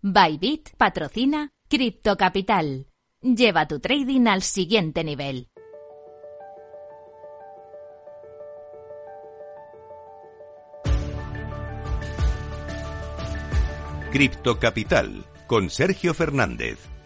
Bybit patrocina Crypto Capital. Lleva tu trading al siguiente nivel. Cripto Capital con Sergio Fernández.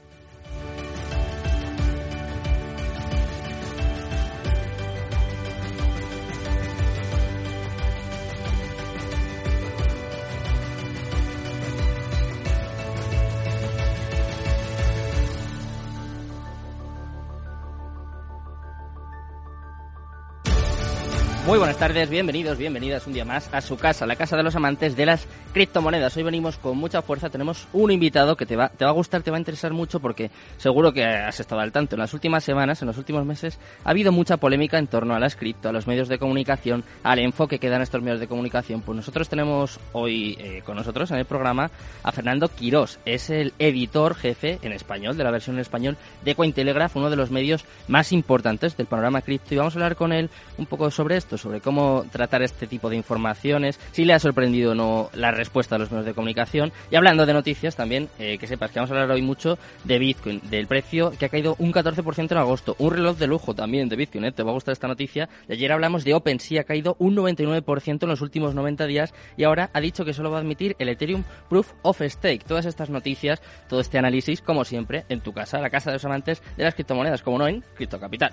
Muy buenas tardes, bienvenidos, bienvenidas un día más a su casa, la casa de los amantes de las criptomonedas. Hoy venimos con mucha fuerza, tenemos un invitado que te va, te va a gustar, te va a interesar mucho porque seguro que has estado al tanto. En las últimas semanas, en los últimos meses, ha habido mucha polémica en torno a las cripto, a los medios de comunicación, al enfoque que dan estos medios de comunicación. Pues nosotros tenemos hoy eh, con nosotros en el programa a Fernando Quirós, es el editor jefe en español, de la versión en español de Cointelegraph, uno de los medios más importantes del panorama cripto y vamos a hablar con él un poco sobre esto sobre cómo tratar este tipo de informaciones, si le ha sorprendido o no la respuesta de los medios de comunicación. Y hablando de noticias también, eh, que sepas que vamos a hablar hoy mucho de Bitcoin, del precio que ha caído un 14% en agosto. Un reloj de lujo también de Bitcoin, ¿eh? te va a gustar esta noticia. De ayer hablamos de OpenSea, ha caído un 99% en los últimos 90 días y ahora ha dicho que solo va a admitir el Ethereum Proof of Stake. Todas estas noticias, todo este análisis, como siempre, en tu casa, la casa de los amantes de las criptomonedas, como no en Cripto Capital.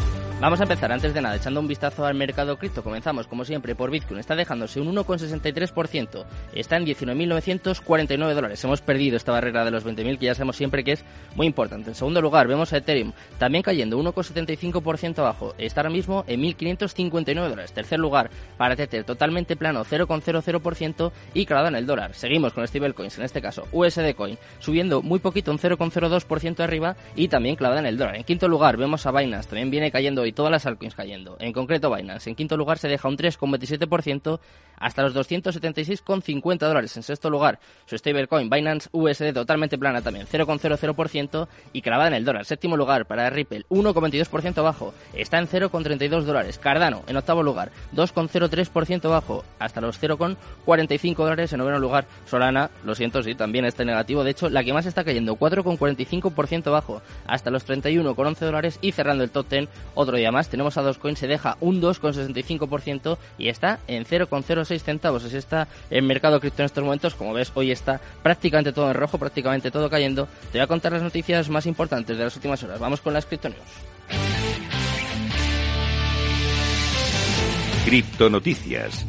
Vamos a empezar antes de nada echando un vistazo al mercado cripto. Comenzamos como siempre por Bitcoin. Está dejándose un 1,63%. Está en 19.949 dólares. Hemos perdido esta barrera de los 20.000 que ya sabemos siempre que es muy importante. En segundo lugar vemos a Ethereum también cayendo 1,75% abajo. Está ahora mismo en 1.559 dólares. Tercer lugar para Tether totalmente plano 0,00% y clavado en el dólar. Seguimos con stablecoins en este caso USD Coin subiendo muy poquito un 0,02% arriba y también clavada en el dólar. En quinto lugar vemos a Binance también viene cayendo todas las altcoins cayendo. En concreto Binance. En quinto lugar se deja un 3,27% hasta los 276,50 dólares. En sexto lugar su stablecoin Binance USD totalmente plana también 0,00% y clavada en el dólar. Séptimo lugar para Ripple 1,22% abajo. Está en 0,32 dólares. Cardano en octavo lugar 2,03% abajo hasta los 0,45 dólares. En noveno lugar Solana, lo siento, sí, también está negativo. De hecho, la que más está cayendo 4,45% abajo hasta los 31,11 dólares y cerrando el top 10 otro día más. Tenemos a Dogecoin, se deja un 2,65% y está en 0,06 centavos. Así está el mercado cripto en estos momentos. Como ves, hoy está prácticamente todo en rojo, prácticamente todo cayendo. Te voy a contar las noticias más importantes de las últimas horas. Vamos con las cripto Cripto Noticias.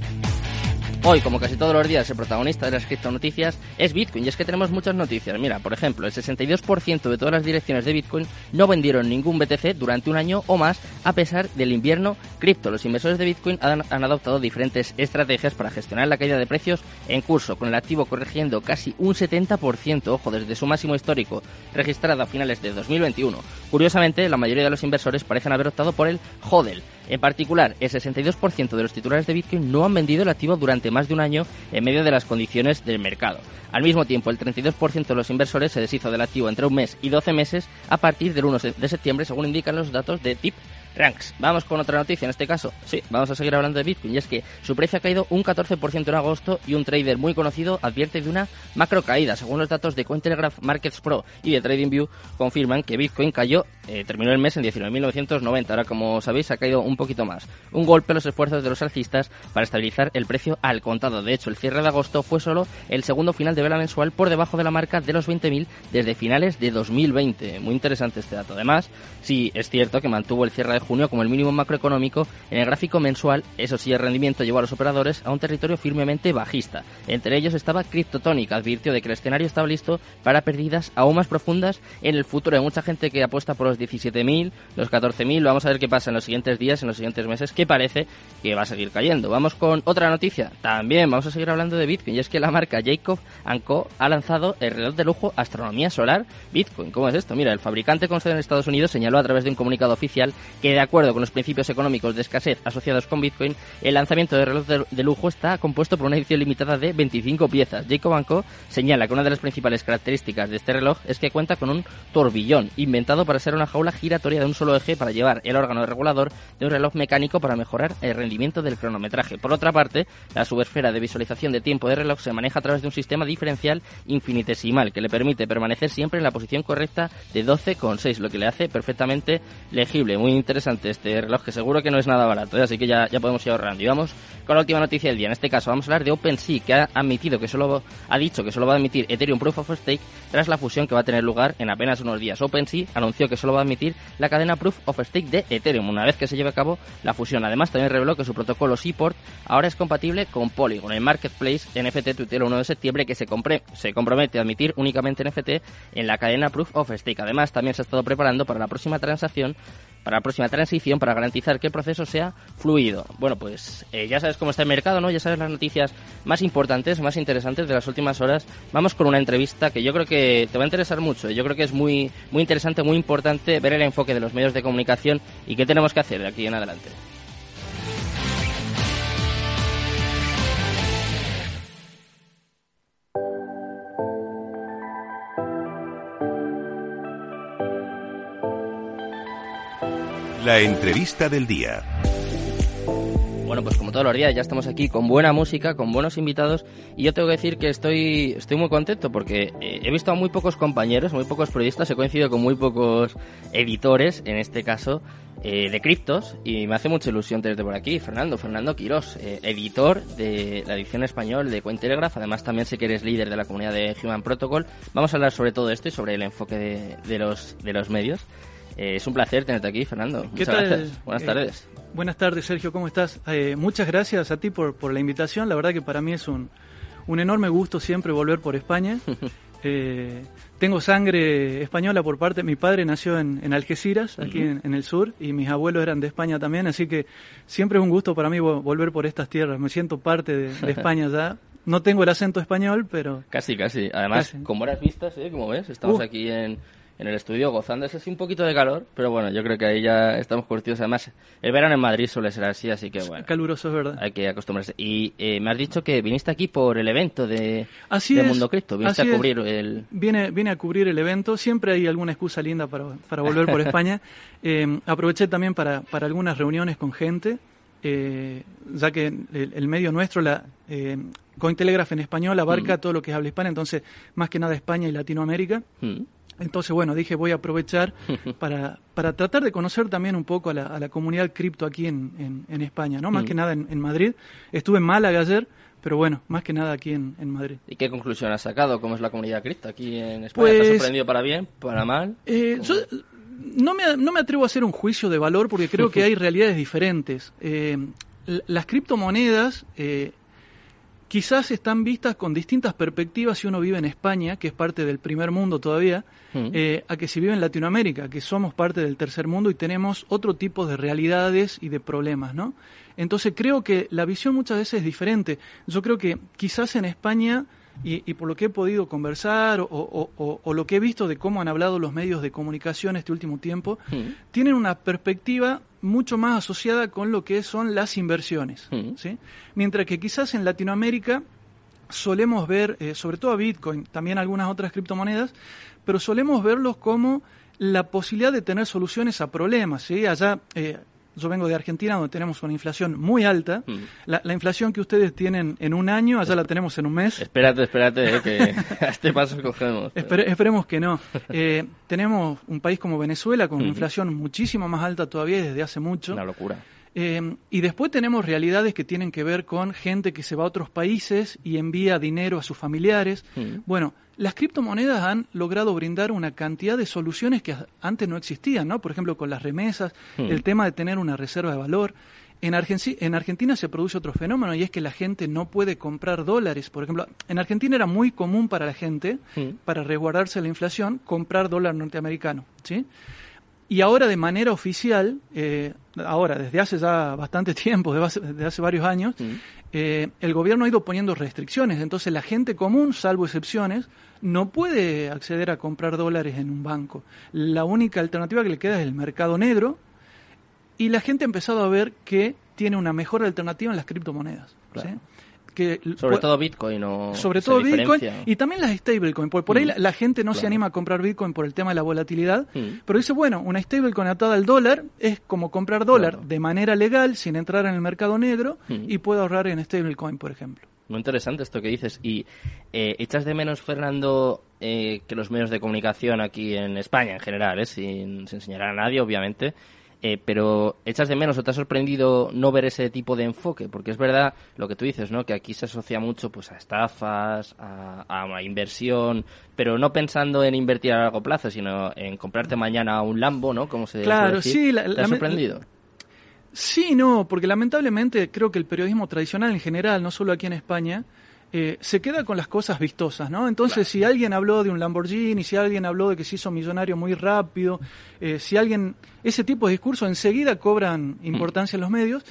Hoy, como casi todos los días, el protagonista de las criptonoticias es Bitcoin. Y es que tenemos muchas noticias. Mira, por ejemplo, el 62% de todas las direcciones de Bitcoin no vendieron ningún BTC durante un año o más a pesar del invierno cripto. Los inversores de Bitcoin han, adoptado diferentes estrategias para gestionar la caída de precios en curso, con el activo corrigiendo casi un 70%, ojo, desde su máximo histórico registrado a finales de 2021. Curiosamente, la mayoría de los inversores parecen haber optado por el HODL, en particular, el 62% de los titulares de Bitcoin no han vendido el activo durante más de un año en medio de las condiciones del mercado. Al mismo tiempo, el 32% de los inversores se deshizo del activo entre un mes y 12 meses a partir del 1 de septiembre, según indican los datos de TIP Ranks. Vamos con otra noticia, en este caso, sí, vamos a seguir hablando de Bitcoin, y es que su precio ha caído un 14% en agosto y un trader muy conocido advierte de una macro caída. Según los datos de Cointelegraph Markets Pro y de TradingView, confirman que Bitcoin cayó, eh, terminó el mes en 19.990. Ahora, como sabéis, ha caído un poquito más. Un golpe a los esfuerzos de los alcistas para estabilizar el precio al contado. De hecho, el cierre de agosto fue solo el segundo final de vela mensual por debajo de la marca de los 20.000 desde finales de 2020. Muy interesante este dato. Además, sí, es cierto que mantuvo el cierre de junio como el mínimo macroeconómico, en el gráfico mensual, eso sí, el rendimiento llevó a los operadores a un territorio firmemente bajista. Entre ellos estaba Cryptotonic, advirtió de que el escenario estaba listo para pérdidas aún más profundas en el futuro. Hay mucha gente que apuesta por los 17.000, los 14.000, vamos a ver qué pasa en los siguientes días, en los siguientes meses, que parece que va a seguir cayendo. Vamos con otra noticia, también vamos a seguir hablando de Bitcoin, y es que la marca Jacob Co. ha lanzado el reloj de lujo Astronomía Solar Bitcoin. ¿Cómo es esto? Mira, el fabricante con sede en Estados Unidos señaló a través de un comunicado oficial que de acuerdo con los principios económicos de escasez asociados con Bitcoin, el lanzamiento de reloj de, lujo está compuesto por una edición limitada de 25 piezas. Jacob Banco señala que una de las principales características de este reloj es que cuenta con un tourbillón, inventado para ser una jaula giratoria de un solo eje para llevar el órgano regulador de un reloj mecánico para mejorar el rendimiento del cronometraje. Por otra parte, la subesfera de visualización de tiempo de reloj se maneja a través de un sistema diferencial infinitesimal que le permite permanecer siempre en la posición correcta de 12,6, lo que le hace perfectamente legible. Muy interesante este reloj que seguro que no es nada barato, ¿eh? así que ya, podemos ir ahorrando. Y vamos con la última noticia del día. En este caso vamos a hablar de OpenSea, que ha admitido que solo ha dicho que solo va a admitir Ethereum Proof of Stake tras la fusión que va a tener lugar en apenas unos días. OpenSea anunció que solo va a admitir la cadena Proof of Stake de Ethereum una vez que se lleve a cabo la fusión. Además, también reveló que su protocolo Seaport ahora es compatible con Polygon, el marketplace NFT tuiteó el 1 de septiembre que se, se compromete a admitir únicamente NFT en la cadena Proof of Stake. Además, también se ha estado preparando para la próxima transacción para la próxima transición para garantizar que el proceso sea fluido. Bueno, pues eh, ya sabes cómo está el mercado, ¿no? Ya sabes las noticias más importantes, más interesantes de las últimas horas. Vamos con una entrevista que yo creo que te va a interesar mucho. Yo creo que es muy, muy interesante, muy importante ver el enfoque de los medios de comunicación y qué tenemos que hacer de aquí en adelante. La entrevista del día. Bueno, pues como todos los días ya estamos aquí con buena música, con buenos invitados y yo tengo que decir que estoy, estoy muy contento porque eh, he visto a muy pocos compañeros, muy pocos periodistas, he coincidido con muy pocos editores, en este caso, eh, de criptos y me hace mucha ilusión tenerte por aquí, Fernando, Fernando Quirós, eh, editor de la edición español de Cointelegraph, además también sé que eres líder de la comunidad de Human Protocol. Vamos a hablar sobre todo esto y sobre el enfoque de, de los, de los medios. Eh, es un placer tenerte aquí, Fernando. ¿Qué tal? Buenas eh, tardes. buenas tardes, Sergio. ¿Cómo estás? Eh, muchas gracias a ti por, por, la invitación. La verdad que para mí es un, un enorme gusto siempre volver por España. tengo sangre española por parte. Mi padre nació en, en Algeciras, aquí en, el sur, y mis abuelos eran de España también. Así que siempre es un gusto para mí volver por estas tierras. Me siento parte de, España ya. No tengo el acento español, pero. Casi, casi. Además, con buenas vistas, ¿eh? Como ves, estamos aquí en en el estudio gozando. Es así un poquito de calor, pero bueno, yo creo que ahí ya estamos curtidos. Además, el verano en Madrid suele ser así, así que bueno. Caluroso, es verdad. Hay que acostumbrarse. Y eh, me has dicho que viniste aquí por el evento de, Mundo Cripto. Viniste a cubrir el... Viene, viene a cubrir el evento. Siempre hay alguna excusa linda para, para volver por España. Eh, aproveché también para, para algunas reuniones con gente. Eh, ya que el, medio nuestro, la eh, Cointelegraph en español, abarca mm. todo lo que es habla hispana, entonces más que nada España y Latinoamérica. Mm. Entonces, bueno, dije, voy a aprovechar para, para tratar de conocer también un poco a la, a la comunidad cripto aquí en, en, España, ¿no? Más mm. que nada en, Madrid. Estuve en Málaga ayer, pero bueno, más que nada aquí en, Madrid. ¿Y qué conclusión has sacado? ¿Cómo es la comunidad cripto aquí en España? ¿Te has pues, sorprendido para bien, para mal? Eh, no, me, no me atrevo a hacer un juicio de valor porque creo que hay realidades diferentes. Eh, las criptomonedas eh, quizás están vistas con distintas perspectivas si uno vive en España, que es parte del primer mundo todavía, mm. eh, a que si vive en Latinoamérica, que somos parte del tercer mundo y tenemos otro tipo de realidades y de problemas, ¿no? Entonces creo que la visión muchas veces es diferente. Yo creo que quizás en España y, por lo que he podido conversar o, lo que he visto de cómo han hablado los medios de comunicación este último tiempo, mm. tienen una perspectiva mucho más asociada con lo que son las inversiones. Mm. ¿sí? Mientras que quizás en Latinoamérica solemos ver, eh, sobre todo a Bitcoin, también algunas otras criptomonedas, pero solemos verlos como la posibilidad de tener soluciones a problemas. ¿sí? Allá eh, yo vengo de Argentina, donde tenemos una inflación muy alta. Mm. La, inflación que ustedes tienen en un año, allá la tenemos en un mes. Espérate, espérate, eh, que a este paso cogemos. esperemos que no. Eh, tenemos un país como Venezuela con una inflación muchísimo más alta todavía desde hace mucho. Una locura. Eh, y después tenemos realidades que tienen que ver con gente que se va a otros países y envía dinero a sus familiares. Bueno, las criptomonedas han logrado brindar una cantidad de soluciones que antes no existían, ¿no? Por ejemplo, con las remesas, hmm. el tema de tener una reserva de valor. En, en Argentina se produce otro fenómeno y es que la gente no puede comprar dólares. Por ejemplo, en Argentina era muy común para la gente, hmm. para resguardarse la inflación, comprar dólar norteamericano, ¿sí? Y ahora de manera oficial, eh, ahora desde hace ya bastante tiempo, desde hace, varios años, hmm. Eh, el gobierno ha ido poniendo restricciones. Entonces la gente común, salvo excepciones, no puede acceder a comprar dólares en un banco. La única alternativa que le queda es el mercado negro y la gente ha empezado a ver que tiene una mejor alternativa en las criptomonedas. Que sobre todo Bitcoin o sobre todo Bitcoin y también las stablecoin por, por ahí mm. la, gente no se anima a comprar Bitcoin por el tema de la volatilidad mm. pero dice bueno una stablecoin atada al dólar es como comprar dólar de manera legal sin entrar en el mercado negro mm. y puedo ahorrar en stablecoin por ejemplo muy interesante esto que dices y eh, echas de menos Fernando eh, que los medios de comunicación aquí en España en general eh, sin, sin señalar a nadie obviamente eh, pero echas de menos o te ha sorprendido no ver ese tipo de enfoque, porque es verdad lo que tú dices, ¿no? Que aquí se asocia mucho pues a estafas, a, a, inversión, pero no pensando en invertir a largo plazo, sino en comprarte mañana un Lambo, ¿no? Como se claro, sí, la, ¿Te ha sorprendido? Sí, no, porque lamentablemente creo que el periodismo tradicional en general, no solo aquí en España, eh, se queda con las cosas vistosas, ¿no? Entonces, si alguien habló de un Lamborghini, si alguien habló de que se hizo millonario muy rápido, eh, si alguien... Ese tipo de discursos enseguida cobran mm. importancia en los medios,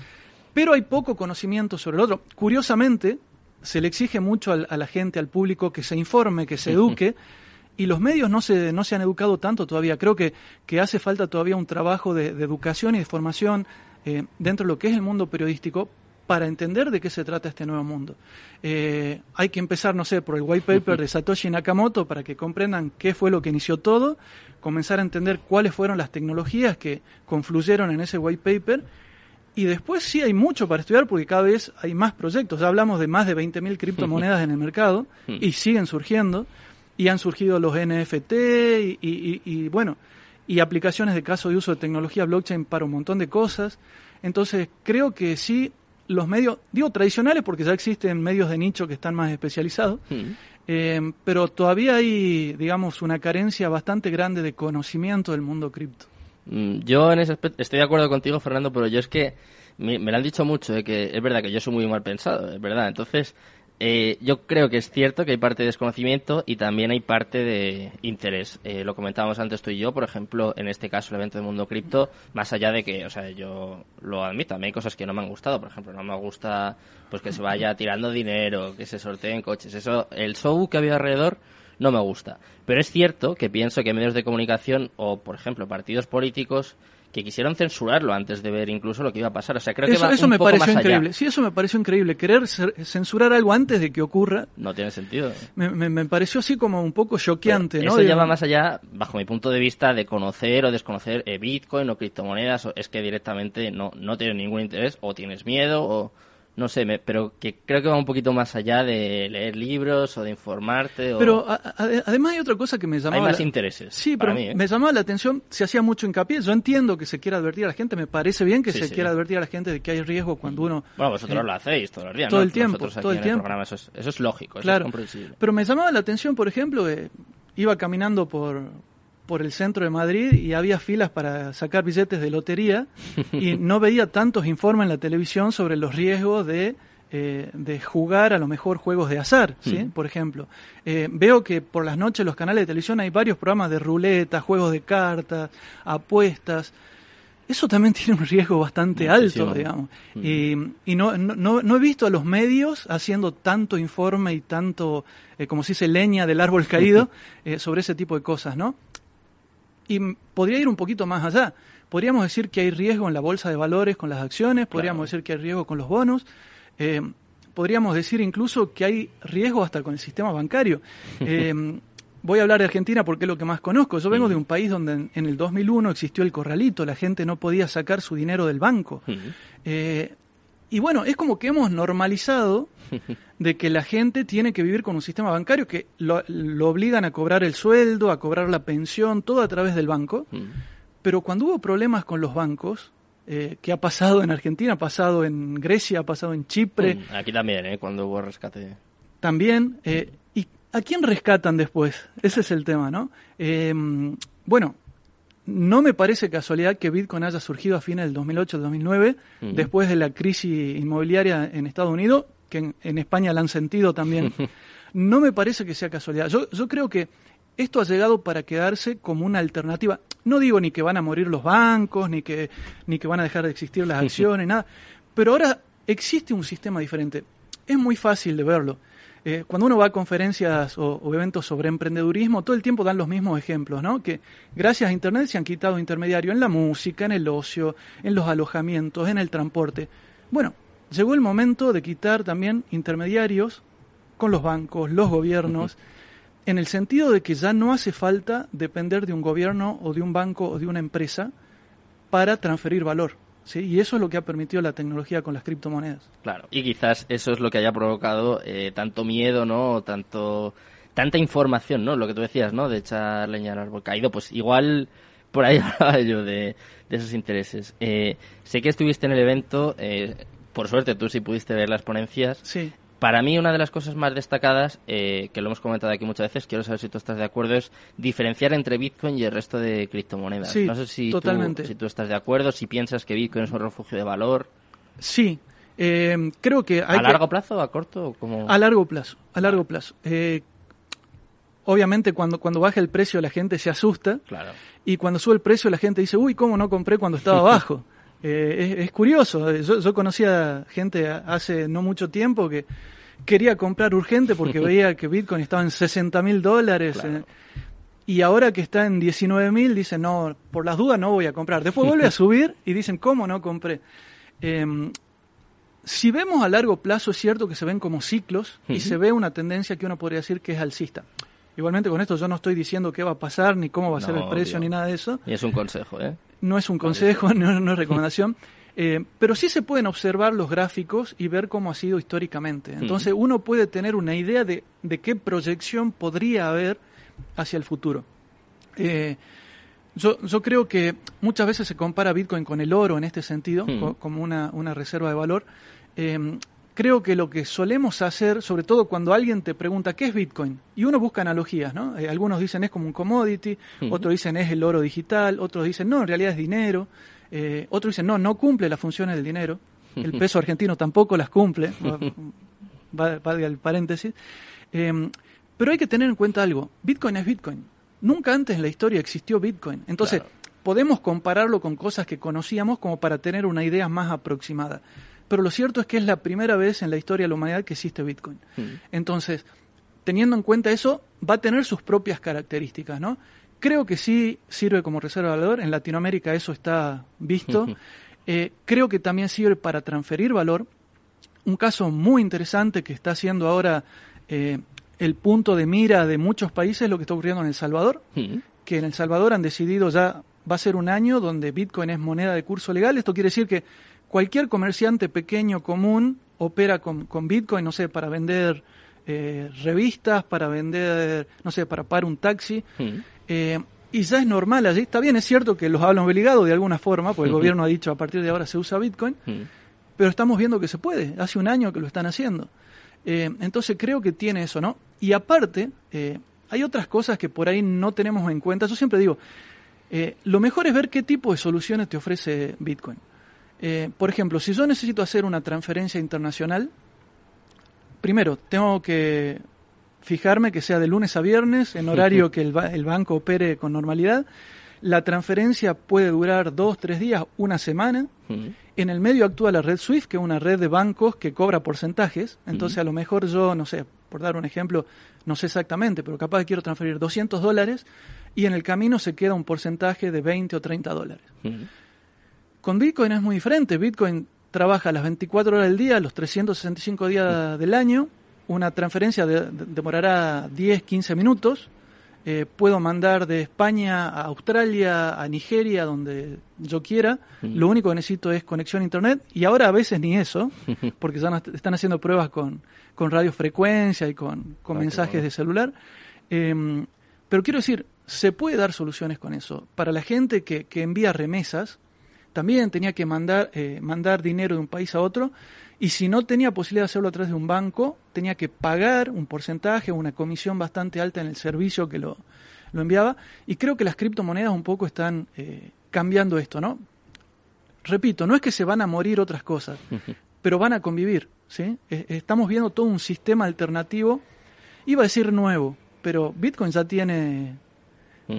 pero hay poco conocimiento sobre el otro. Curiosamente, se le exige mucho a la gente, al público, que se informe, que se eduque, y los medios no se, no se han educado tanto todavía. Creo que, que hace falta todavía un trabajo de, educación y de formación eh, dentro de lo que es el mundo periodístico para entender de qué se trata este nuevo mundo. Eh, hay que empezar, no sé, por el white paper de Satoshi Nakamoto para que comprendan qué fue lo que inició todo, comenzar a entender cuáles fueron las tecnologías que confluyeron en ese white paper. Y después sí hay mucho para estudiar porque cada vez hay más proyectos. Ya hablamos de más de 20.000 criptomonedas en el mercado y siguen surgiendo. Y han surgido los NFT y, y bueno, y aplicaciones de caso de uso de tecnología blockchain para un montón de cosas. Entonces creo que sí los medios, digo tradicionales porque ya existen medios de nicho que están más especializados, hmm. eh, pero todavía hay, digamos, una carencia bastante grande de conocimiento del mundo cripto. Mm, yo en ese aspecto estoy de acuerdo contigo, Fernando, pero yo es que me, lo han dicho mucho, eh, que es verdad que yo soy muy mal pensado, es verdad. Entonces, eh, yo creo que es cierto que hay parte de desconocimiento y también hay parte de interés. Eh, lo comentábamos antes tú y yo, por ejemplo, en este caso, el evento de Mundo Cripto, más allá de que, o sea, yo lo admito, a mí hay cosas que no me han gustado. Por ejemplo, no me gusta pues que se vaya tirando dinero, que se sorteen coches. Eso, el show que había alrededor no me gusta. Pero es cierto que pienso que medios de comunicación o, por ejemplo, partidos políticos que quisieron censurarlo antes de ver incluso lo que iba a pasar. O sea, creo eso, que eso me pareció increíble. Sí, eso me pareció increíble. Querer censurar algo antes de que ocurra. No tiene sentido. Me, me, pareció así como un poco choqueante, ¿no? Eso lleva más allá, bajo mi punto de vista, de conocer o desconocer eh, Bitcoin o criptomonedas. es que directamente no, no tienes ningún interés o tienes miedo o no sé, pero que creo que va un poquito más allá de leer libros o de informarte. Pero además hay otra cosa que me llamaba... Hay más intereses. Sí, pero ¿eh? me llamaba la atención, se hacía mucho hincapié. Yo entiendo que se quiera advertir a la gente, me parece bien que se quiera advertir a la gente de que hay riesgo cuando uno... Bueno, vosotros eh, lo hacéis todos los días, Todo el tiempo, todo el tiempo. eso, es, lógico, eso claro, es comprensible. Pero me llamaba la atención, por ejemplo, eh, iba caminando por, por el centro de Madrid y había filas para sacar billetes de lotería y no veía tantos informes en la televisión sobre los riesgos de eh, de jugar a lo mejor juegos de azar, ¿sí? Mm. Por ejemplo. Eh, veo que por las noches en los canales de televisión hay varios programas de ruleta, juegos de cartas, apuestas. Eso también tiene un riesgo bastante alto, digamos. Mm. Y, no, no, no, he visto a los medios haciendo tanto informe y tanto, eh, como se dice, leña del árbol caído sobre ese tipo de cosas, ¿no? Y podría ir un poquito más allá. Podríamos decir que hay riesgo en la bolsa de valores con las acciones, podríamos decir que hay riesgo con los bonos, eh, podríamos decir incluso que hay riesgo hasta con el sistema bancario. Eh, voy a hablar de Argentina porque es lo que más conozco. Yo vengo de un país donde en, el 2001 existió el corralito, la gente no podía sacar su dinero del banco. Eh, y bueno, es como que hemos normalizado de que la gente tiene que vivir con un sistema bancario que lo, obligan a cobrar el sueldo, a cobrar la pensión, todo a través del banco. Pero cuando hubo problemas con los bancos, eh, que ha pasado en Argentina, ha pasado en Grecia, ha pasado en Chipre. Mm, aquí también, ¿eh? cuando hubo rescate. También. Eh, ¿Y a quién rescatan después? Ese es el tema, ¿no? Eh, bueno, no me parece casualidad que Bitcoin haya surgido a fines del 2008-2009, después de la crisis inmobiliaria en Estados Unidos, que en, España la han sentido también. no me parece que sea casualidad. Yo, yo creo que esto ha llegado para quedarse como una alternativa. No digo ni que van a morir los bancos, ni que, ni que van a dejar de existir las acciones, nada. Pero ahora existe un sistema diferente. es muy fácil de verlo. Eh, cuando uno va a conferencias o, o, eventos sobre emprendedurismo, todo el tiempo dan los mismos ejemplos, ¿no? Que gracias a Internet se han quitado intermediarios en la música, en el ocio, en los alojamientos, en el transporte. Bueno, llegó el momento de quitar también intermediarios con los bancos, los gobiernos, en el sentido de que ya no hace falta depender de un gobierno o de un banco o de una empresa para transferir valor. ¿Sí? Y eso es lo que ha permitido la tecnología con las criptomonedas. Claro, y quizás eso es lo que haya provocado eh, tanto miedo, ¿no? tanto tanta información, ¿no? Lo que tú decías, ¿no? De echar leña al árbol caído, pues igual por ahí hablaba yo de, de esos intereses. Eh, sé que estuviste en el evento, eh, por suerte tú sí pudiste ver las ponencias. Sí. Para mí una de las cosas más destacadas, eh, que lo hemos comentado aquí muchas veces, quiero saber si tú estás de acuerdo, es diferenciar entre Bitcoin y el resto de criptomonedas. Sí, no sé si, totalmente. Tú, si tú estás de acuerdo, si piensas que Bitcoin es un refugio de valor. Sí, eh, creo que... Hay ¿A largo plazo o a corto? Como... A largo plazo, a largo plazo. Eh, obviamente cuando, cuando baja el precio la gente se asusta claro. y cuando sube el precio la gente dice, uy, ¿cómo no compré cuando estaba bajo? Eh, es, es, curioso, yo, yo, conocía gente hace no mucho tiempo que quería comprar urgente porque veía que Bitcoin estaba en 60 mil dólares. Claro. Eh, y ahora que está en 19 mil, dicen, no, por las dudas no voy a comprar. Después vuelve a subir y dicen, ¿cómo no compré? Eh, si vemos a largo plazo, es cierto que se ven como ciclos y se ve una tendencia que uno podría decir que es alcista. Igualmente con esto yo no estoy diciendo qué va a pasar, ni cómo va a No, ser el precio, ni nada de eso. Y es un consejo, ¿eh? No es un consejo, no, no es recomendación. Eh, pero sí se pueden observar los gráficos y ver cómo ha sido históricamente. Entonces uno puede tener una idea de, de qué proyección podría haber hacia el futuro. Eh, yo, yo creo que muchas veces se compara Bitcoin con el oro en este sentido, Mm. co- como una, una reserva de valor. Eh, creo que lo que solemos hacer, sobre todo cuando alguien te pregunta qué es Bitcoin, y uno busca analogías, ¿no? Eh, algunos dicen es como un commodity, otros dicen es el oro digital, otros dicen no, en realidad es dinero, eh, otros dicen no, no cumple las funciones del dinero, el peso argentino tampoco las cumple, va- va- el paréntesis. Eh, pero hay que tener en cuenta algo, Bitcoin es Bitcoin. Nunca antes en la historia existió Bitcoin. Entonces, Claro. podemos compararlo con cosas que conocíamos como para tener una idea más aproximada. Pero lo cierto es que es la primera vez en la historia de la humanidad que existe Bitcoin. Mm. Entonces, teniendo en cuenta eso, va a tener sus propias características, ¿no? Creo que sí sirve como reserva de valor. En Latinoamérica eso está visto. Eh, creo que también sirve para transferir valor. Un caso muy interesante que está siendo ahora eh, el punto de mira de muchos países es lo que está ocurriendo en El Salvador, Mm. que en El Salvador han decidido ya, va a ser un año donde Bitcoin es moneda de curso legal. Esto quiere decir que cualquier comerciante pequeño, común, opera con, con Bitcoin, no sé, para vender eh, revistas, para vender, no sé, para pagar un taxi. Mm. Eh, y ya es normal allí. Está bien, es cierto que los hablan obligados de alguna forma, porque el Ujú. gobierno ha dicho a partir de ahora se usa Bitcoin, Mm. pero estamos viendo que se puede. Hace un año que lo están haciendo. Eh, entonces creo que tiene eso, ¿no? Y aparte, eh, hay otras cosas que por ahí no tenemos en cuenta. Yo siempre digo, eh, lo mejor es ver qué tipo de soluciones te ofrece Bitcoin. Eh, por ejemplo, si yo necesito hacer una transferencia internacional, primero tengo que fijarme que sea de lunes a viernes, en horario que el, ba- el banco opere con normalidad. La transferencia puede durar dos, tres días, una semana. En el medio actúa la red SWIFT, que es una red de bancos que cobra porcentajes. Entonces, a lo mejor yo, no sé, por dar un ejemplo, no sé exactamente, pero capaz que quiero transferir 200 dólares y en el camino se queda un porcentaje de 20 o 30 dólares. Con Bitcoin es muy diferente. Bitcoin trabaja las 24 horas del día, los 365 días del año. Una transferencia de- de- demorará 10, 15 minutos. Eh, puedo mandar de España a Australia, a Nigeria, donde yo quiera. Mm. Lo único que necesito es conexión a Internet. Y ahora a veces ni eso, porque ya están haciendo pruebas con, con radiofrecuencia y con, con Ah, mensajes bueno. de celular. Eh, pero quiero decir, se puede dar soluciones con eso. Para la gente que, que envía remesas, también tenía que mandar, eh, mandar dinero de un país a otro y si no tenía posibilidad de hacerlo a través de un banco, tenía que pagar un porcentaje, una comisión bastante alta en el servicio que lo, lo enviaba. Y creo que las criptomonedas un poco están eh, cambiando esto, ¿no? Repito, no es que se van a morir otras cosas, pero van a convivir, ¿sí? Eh, Estamos viendo todo un sistema alternativo, iba a decir nuevo, pero Bitcoin ya tiene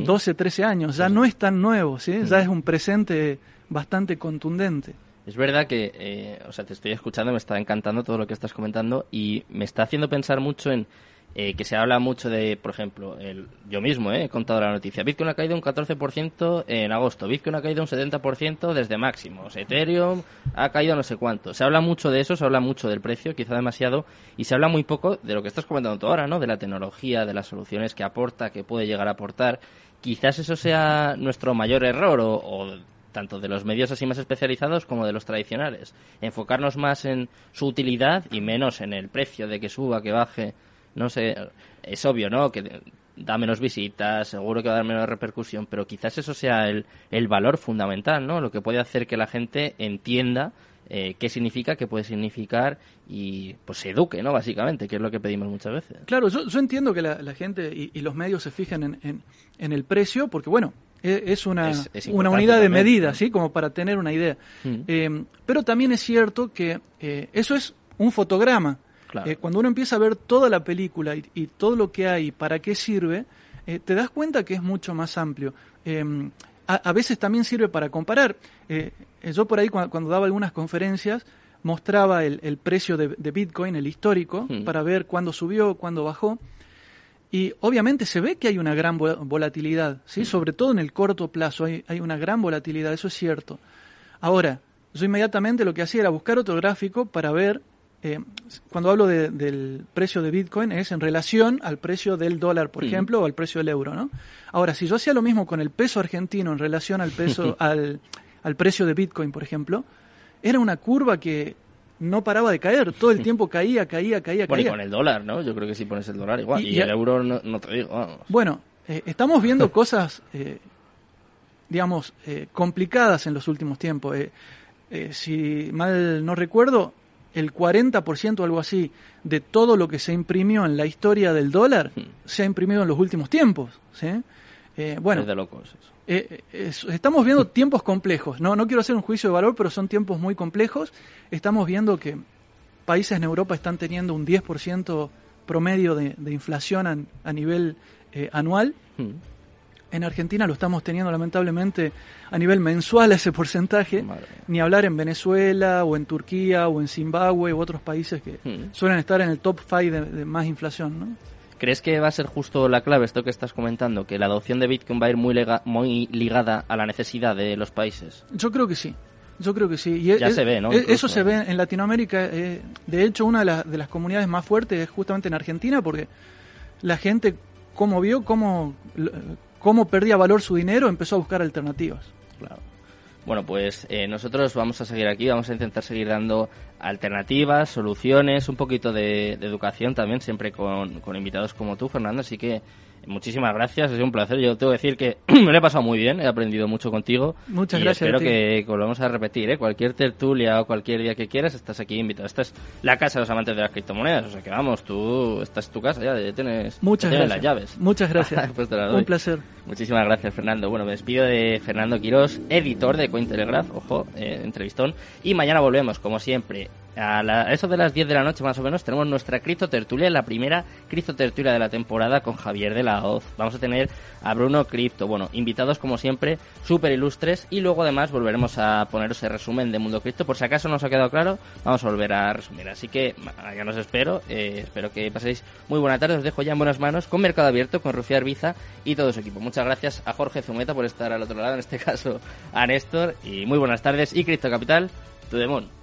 12, 13 años, ya no es tan nuevo, ¿sí? ya es un presente bastante contundente. Es verdad que, eh, o sea, te estoy escuchando, me está encantando todo lo que estás comentando y me está haciendo pensar mucho en eh, que se habla mucho de, por ejemplo, el, yo mismo eh, he contado la noticia, Bitcoin ha caído un 14% en agosto, Bitcoin ha caído un 70% desde máximos, Ethereum ha caído no sé cuánto. Se habla mucho de eso, se habla mucho del precio, quizá demasiado, y se habla muy poco de lo que estás comentando tú ahora, ¿no? De la tecnología, de las soluciones que aporta, que puede llegar a aportar. Quizás eso sea nuestro mayor error o, o tanto de los medios así más especializados como de los tradicionales. Enfocarnos más en su utilidad y menos en el precio de que suba, que baje no sé, es obvio, ¿no? Que da menos visitas, seguro que va a dar menos repercusión, pero quizás eso sea el, el valor fundamental, ¿no? Lo que puede hacer que la gente entienda eh, qué significa, qué puede significar y pues se eduque, ¿no? Básicamente, que es lo que pedimos muchas veces. Claro, yo, yo entiendo que la, gente y, los medios se fijen en, en, el precio porque, bueno, e, es una, una unidad de medida, ¿sí? Como para tener una idea. Mm. Eh, pero también es cierto que eh, eso es un fotograma. Eh, cuando uno empieza a ver toda la película y, todo lo que hay, para qué sirve, eh, te das cuenta que es mucho más amplio. Em, a, veces también sirve para comparar. Eh, yo por ahí cuando, daba algunas conferencias mostraba el, precio de, Bitcoin, el histórico, hmm. para ver cuándo subió, cuándo bajó. Y obviamente se ve que hay una gran volatilidad, ¿sí? Hmm. sobre todo en el corto plazo, hay, hay una gran volatilidad, eso es cierto. Ahora, yo inmediatamente lo que hacía era buscar otro gráfico para ver eh, cuando hablo del precio de Bitcoin es en relación al precio del dólar, por ejemplo, o al precio del euro, ¿no? Ahora, si yo hacía lo mismo con el peso argentino en relación al peso, al, precio de Bitcoin, por ejemplo, era una curva que no paraba de caer, todo el tiempo caía, caía, caía, bueno, caía. y con el dólar, ¿no? Yo creo que si pones el dólar igual, y, el euro no, te digo, Bueno, eh, estamos viendo cosas, eh, digamos, complicadas en los últimos tiempos. si mal no recuerdo, el 40% o algo así de todo lo que se imprimió en la historia del dólar hmm. se ha imprimido en los últimos tiempos. ¿sí? Eh, bueno, es de locos eh, estamos viendo tiempos complejos. No, no quiero hacer un juicio de valor, pero son tiempos muy complejos. Estamos viendo que países en Europa están teniendo un 10% promedio de, inflación a, nivel eh, anual. Hmm. En Argentina lo estamos teniendo lamentablemente a nivel mensual ese porcentaje, ni hablar en Venezuela o en Turquía o en Zimbabue u otros países que hmm. suelen estar en el top 5 de, más inflación. ¿no? ¿Crees que va a ser justo la clave esto que estás comentando, que la adopción de Bitcoin va a ir muy, muy ligada a la necesidad de los países? Yo creo que sí. Yo creo que sí. Y ya se ve, ¿no? Eso se ve en Latinoamérica. Eh, de hecho, una de, de las comunidades más fuertes es justamente en Argentina, porque la gente, como vio, cómo cómo perdía valor su dinero, empezó a buscar alternativas. Claro. Bueno, pues eh, nosotros vamos a seguir aquí, vamos a intentar seguir dando alternativas, soluciones, un poquito de, educación también, siempre con, con, invitados como tú, Fernando. Así que muchísimas gracias, ha sido un placer. Yo tengo que decir que me lo he pasado muy bien, he aprendido mucho contigo. Muchas y gracias. Espero que, lo vamos a repetir, ¿eh? cualquier tertulia o cualquier día que quieras, estás aquí invitado. Esta es la casa de los amantes de las criptomonedas, o sea que vamos, tú, estás en tu casa ya, tienes, Muchas las llaves. Muchas gracias. pues un placer. Muchísimas gracias, Fernando. Bueno, me despido de Fernando Quirós, editor de Cointelegraph, ojo, eh, entrevistón. Y mañana volvemos, como siempre, a, eso de las 10 de la noche más o menos tenemos nuestra cripto tertulia, la primera cripto tertulia de la temporada con Javier de la Hoz. Vamos a tener a Bruno Cripto, bueno, invitados como siempre, súper ilustres y luego además volveremos a poneros el resumen de Mundo Cripto. Por si acaso no os ha quedado claro, vamos a volver a resumir. Así que ya nos espero, eh, espero que paséis muy buena tarde, os dejo ya en buenas manos con Mercado Abierto, con Rufía Arbiza y todo su equipo. Muchas gracias a Jorge Zumeta por estar al otro lado, en este caso a Néstor y muy buenas tardes y Cripto Capital, tu demon.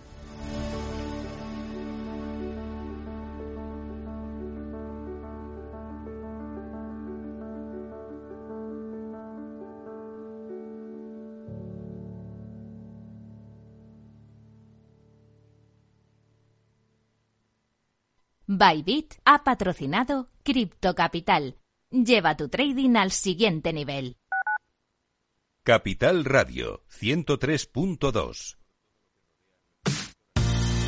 Bybit ha patrocinado Crypto Capital. Lleva tu trading al siguiente nivel. Capital Radio 103.2